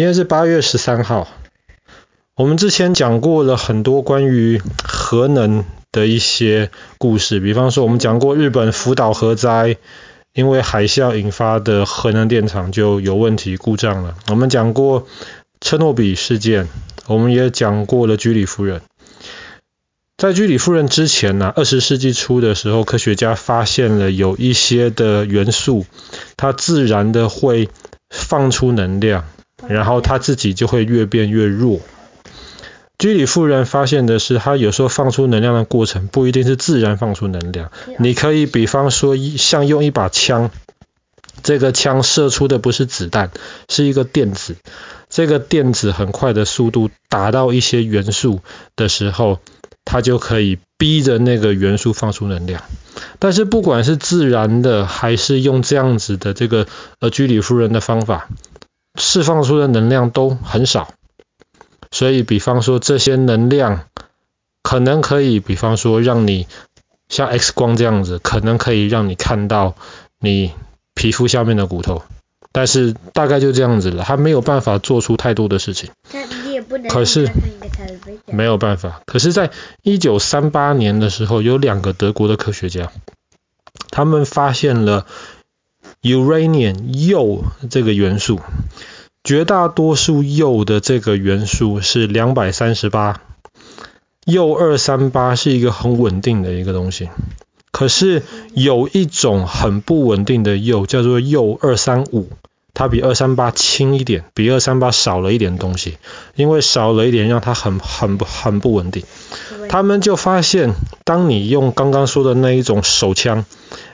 今天是八月十三号。我们之前讲过了很多关于核能的一些故事，比方说我们讲过日本福岛核灾，因为海啸引发的核能电厂就有问题故障了。我们讲过车诺比事件，我们也讲过了居里夫人。在居里夫人之前呢，二十世纪初的时候，科学家发现了有一些的元素，它自然的会放出能量。然后他自己就会越变越弱。居里夫人发现的是，他有时候放出能量的过程不一定是自然放出能量。你可以比方说，像用一把枪，这个枪射出的不是子弹，是一个电子。这个电子很快的速度打到一些元素的时候，它就可以逼着那个元素放出能量。但是不管是自然的，还是用这样子的这个呃居里夫人的方法。释放出的能量都很少，所以比方说这些能量可能可以，比方说让你像 X 光这样子，可能可以让你看到你皮肤下面的骨头，但是大概就这样子了，它没有办法做出太多的事情。可是没有办法，可是在一九三八年的时候，有两个德国的科学家，他们发现了。Uranium 铀这个元素，绝大多数铀的这个元素是两百三十八，铀二三八是一个很稳定的一个东西。可是有一种很不稳定的铀叫做铀二三五，它比二三八轻一点，比二三八少了一点东西，因为少了一点让它很很不很不稳定。他们就发现，当你用刚刚说的那一种手枪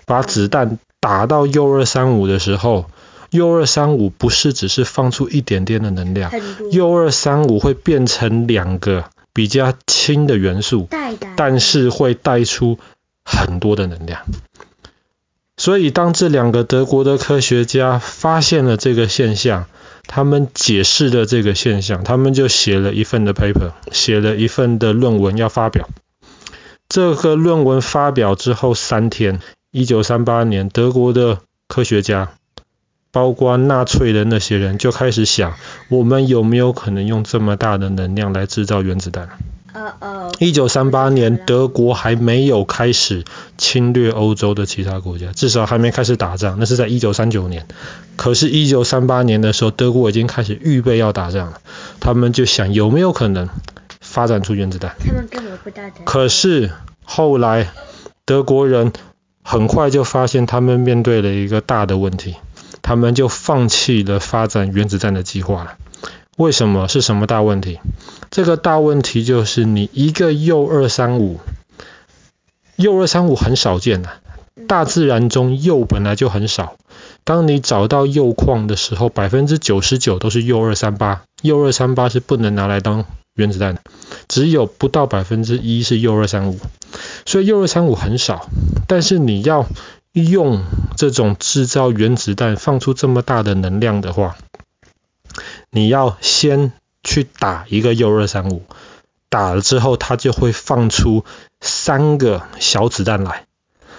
把子弹打到铀二三五的时候，铀二三五不是只是放出一点点的能量，铀二三五会变成两个比较轻的元素，但是会带出很多的能量。所以当这两个德国的科学家发现了这个现象，他们解释了这个现象，他们就写了一份的 paper，写了一份的论文要发表。这个论文发表之后三天。一九三八年，德国的科学家，包括纳粹的那些人，就开始想，我们有没有可能用这么大的能量来制造原子弹？一九三八年，德国还没有开始侵略欧洲的其他国家，至少还没开始打仗。那是在一九三九年。可是，一九三八年的时候，德国已经开始预备要打仗了。他们就想，有没有可能发展出原子弹？他们根本不打仗。可是后来，德国人。很快就发现他们面对了一个大的问题，他们就放弃了发展原子弹的计划了。为什么？是什么大问题？这个大问题就是你一个铀二三五，铀二三五很少见的，大自然中铀本来就很少。当你找到铀矿的时候，百分之九十九都是铀二三八，铀二三八是不能拿来当原子弹，只有不到百分之一是铀二三五。所以铀二三五很少，但是你要用这种制造原子弹放出这么大的能量的话，你要先去打一个铀二三五，打了之后它就会放出三个小子弹来，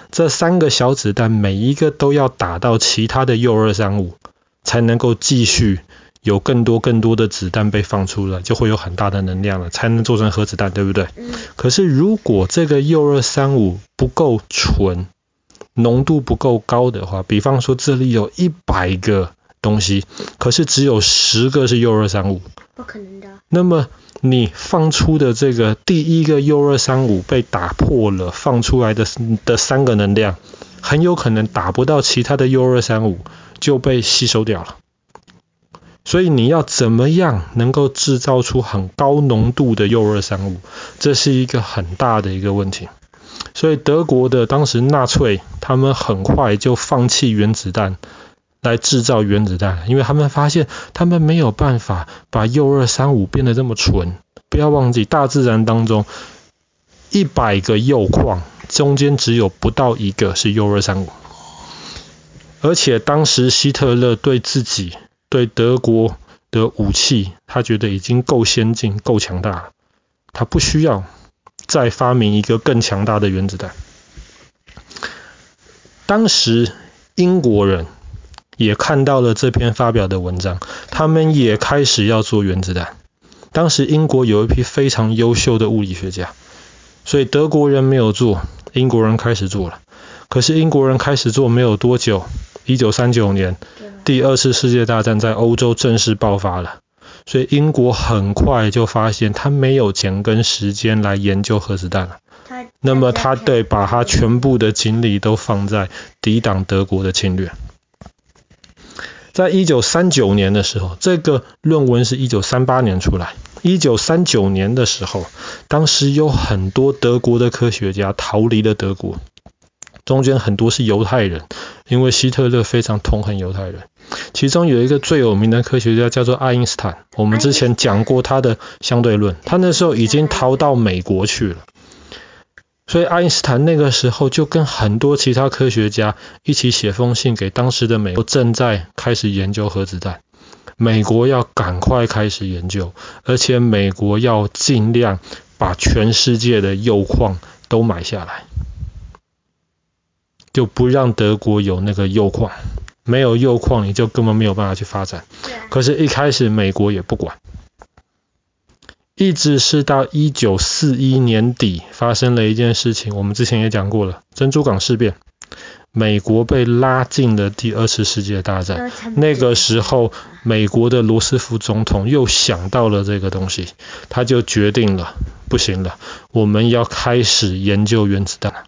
这三个小子弹每一个都要打到其他的铀二三五，才能够继续。有更多更多的子弹被放出来，就会有很大的能量了，才能做成核子弹，对不对？嗯。可是如果这个铀二三五不够纯，浓度不够高的话，比方说这里有一百个东西，可是只有十个是铀二三五，不可能的。那么你放出的这个第一个铀二三五被打破了，放出来的的三个能量，很有可能打不到其他的铀二三五就被吸收掉了。所以你要怎么样能够制造出很高浓度的铀二三五？这是一个很大的一个问题。所以德国的当时纳粹他们很快就放弃原子弹来制造原子弹，因为他们发现他们没有办法把铀二三五变得这么纯。不要忘记，大自然当中一百个铀矿中间只有不到一个是铀二三五，而且当时希特勒对自己。对德国的武器，他觉得已经够先进、够强大了，他不需要再发明一个更强大的原子弹。当时英国人也看到了这篇发表的文章，他们也开始要做原子弹。当时英国有一批非常优秀的物理学家，所以德国人没有做，英国人开始做了。可是英国人开始做没有多久，一九三九年，第二次世界大战在欧洲正式爆发了。所以英国很快就发现他没有钱跟时间来研究核子弹了。那么他得把他全部的精力都放在抵挡德国的侵略。在一九三九年的时候，这个论文是一九三八年出来。一九三九年的时候，当时有很多德国的科学家逃离了德国，中间很多是犹太人，因为希特勒非常痛恨犹太人。其中有一个最有名的科学家叫做爱因斯坦，我们之前讲过他的相对论，他那时候已经逃到美国去了。所以爱因斯坦那个时候就跟很多其他科学家一起写封信给当时的美国，正在开始研究核子弹。美国要赶快开始研究，而且美国要尽量把全世界的铀矿都买下来，就不让德国有那个铀矿。没有铀矿，你就根本没有办法去发展。可是，一开始美国也不管。一直是到一九四一年底发生了一件事情，我们之前也讲过了，珍珠港事变，美国被拉进了第二次世界大战。那个时候，美国的罗斯福总统又想到了这个东西，他就决定了，不行了，我们要开始研究原子弹。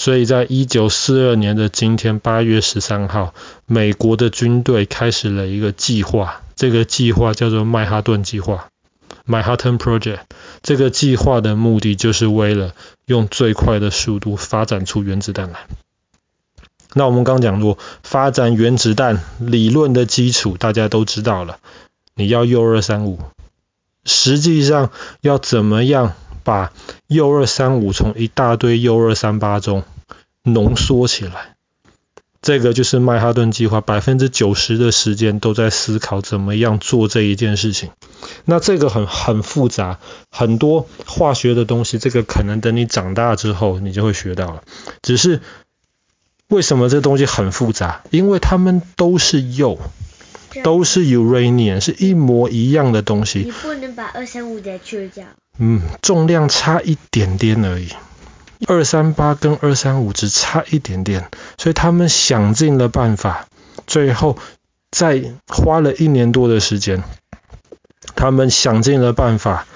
所以在一九四二年的今天，八月十三号，美国的军队开始了一个计划，这个计划叫做曼哈顿计划。Manhattan Project 这个计划的目的就是为了用最快的速度发展出原子弹来。那我们刚讲过，发展原子弹理论的基础大家都知道了，你要铀二三五。实际上要怎么样把铀二三五从一大堆铀二三八中浓缩起来？这个就是曼哈顿计划，百分之九十的时间都在思考怎么样做这一件事情。那这个很很复杂，很多化学的东西，这个可能等你长大之后你就会学到了。只是为什么这东西很复杂？因为它们都是铀，都是 uranium，是一模一样的东西。你不能把二三五的去掉。嗯，重量差一点点而已。二三八跟二三五只差一点点，所以他们想尽了办法，最后在花了一年多的时间，他们想尽了办法，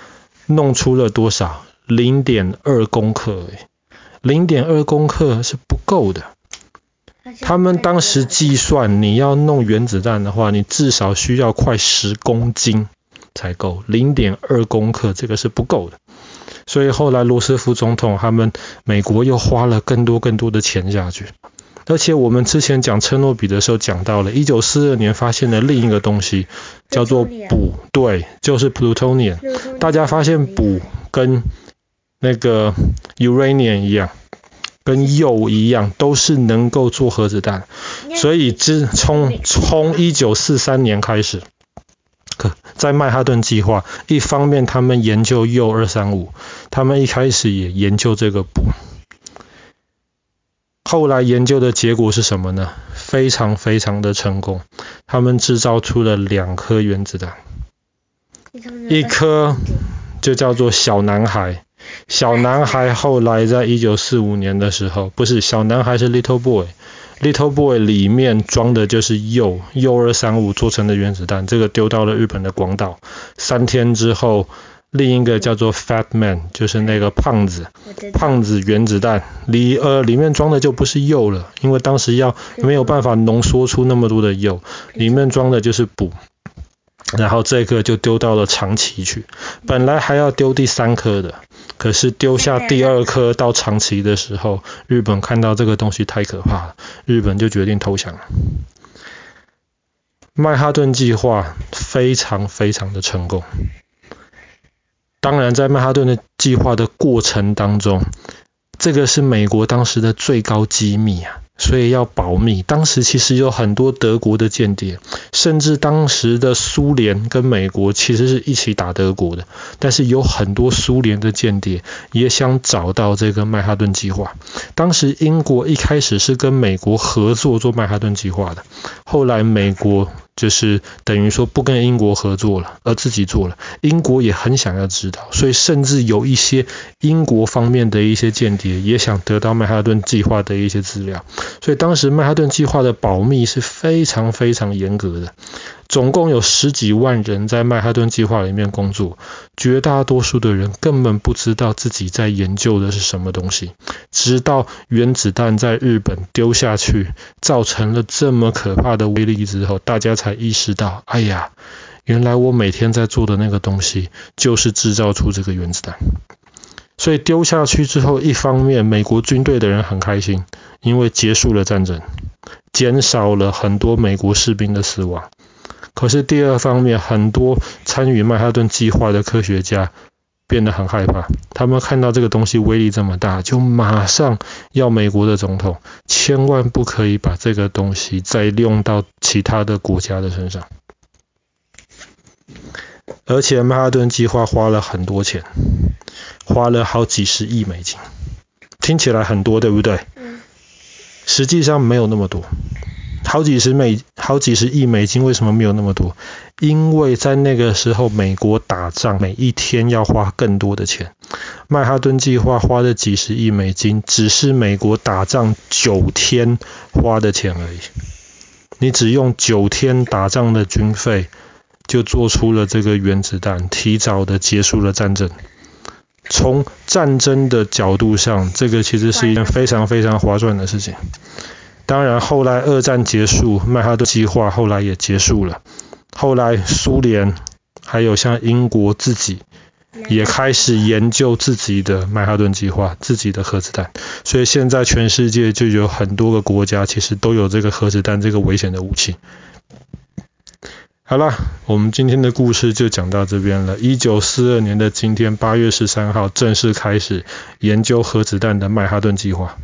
弄出了多少？零点二公克而已，零点二公克是不够的。他们当时计算，你要弄原子弹的话，你至少需要快十公斤才够，零点二公克这个是不够的。所以后来罗斯福总统他们美国又花了更多更多的钱下去，而且我们之前讲车诺比的时候讲到了，一九四二年发现的另一个东西叫做鈷，对，就是 plutonium。大家发现鈷跟那个 uranium 一样，跟铀一样，都是能够做核子弹。所以自从从一九四三年开始。在曼哈顿计划，一方面他们研究铀二三五，他们一开始也研究这个鈷。后来研究的结果是什么呢？非常非常的成功，他们制造出了两颗原子弹，一颗就叫做小男孩。小男孩后来在一九四五年的时候，不是小男孩是 Little Boy。Little Boy 里面装的就是铀，铀二三五做成的原子弹，这个丢到了日本的广岛。三天之后，另一个叫做 Fat Man，就是那个胖子，胖子原子弹里呃里面装的就不是铀了，因为当时要没有办法浓缩出那么多的铀，里面装的就是钚。然后这个就丢到了长崎去，本来还要丢第三颗的。可是丢下第二颗到长崎的时候，日本看到这个东西太可怕了，日本就决定投降了。曼哈顿计划非常非常的成功。当然，在曼哈顿的计划的过程当中，这个是美国当时的最高机密啊，所以要保密。当时其实有很多德国的间谍，甚至当时的苏联跟美国其实是一起打德国的。但是有很多苏联的间谍也想找到这个曼哈顿计划。当时英国一开始是跟美国合作做曼哈顿计划的，后来美国。就是等于说不跟英国合作了，而自己做了。英国也很想要知道，所以甚至有一些英国方面的一些间谍也想得到曼哈顿计划的一些资料。所以当时曼哈顿计划的保密是非常非常严格的。总共有十几万人在曼哈顿计划里面工作，绝大多数的人根本不知道自己在研究的是什么东西。直到原子弹在日本丢下去，造成了这么可怕的威力之后，大家才意识到，哎呀，原来我每天在做的那个东西，就是制造出这个原子弹。所以丢下去之后，一方面美国军队的人很开心，因为结束了战争，减少了很多美国士兵的死亡。可是第二方面，很多参与曼哈顿计划的科学家变得很害怕。他们看到这个东西威力这么大，就马上要美国的总统千万不可以把这个东西再用到其他的国家的身上。而且曼哈顿计划花了很多钱，花了好几十亿美金，听起来很多，对不对？实际上没有那么多。好几十美，好几十亿美金，为什么没有那么多？因为在那个时候，美国打仗每一天要花更多的钱。曼哈顿计划花的几十亿美金，只是美国打仗九天花的钱而已。你只用九天打仗的军费，就做出了这个原子弹，提早的结束了战争。从战争的角度上，这个其实是一件非常非常划算的事情。当然，后来二战结束，曼哈顿计划后来也结束了。后来苏联还有像英国自己也开始研究自己的曼哈顿计划，自己的核子弹。所以现在全世界就有很多个国家其实都有这个核子弹这个危险的武器。好了，我们今天的故事就讲到这边了。一九四二年的今天，八月十三号正式开始研究核子弹的曼哈顿计划。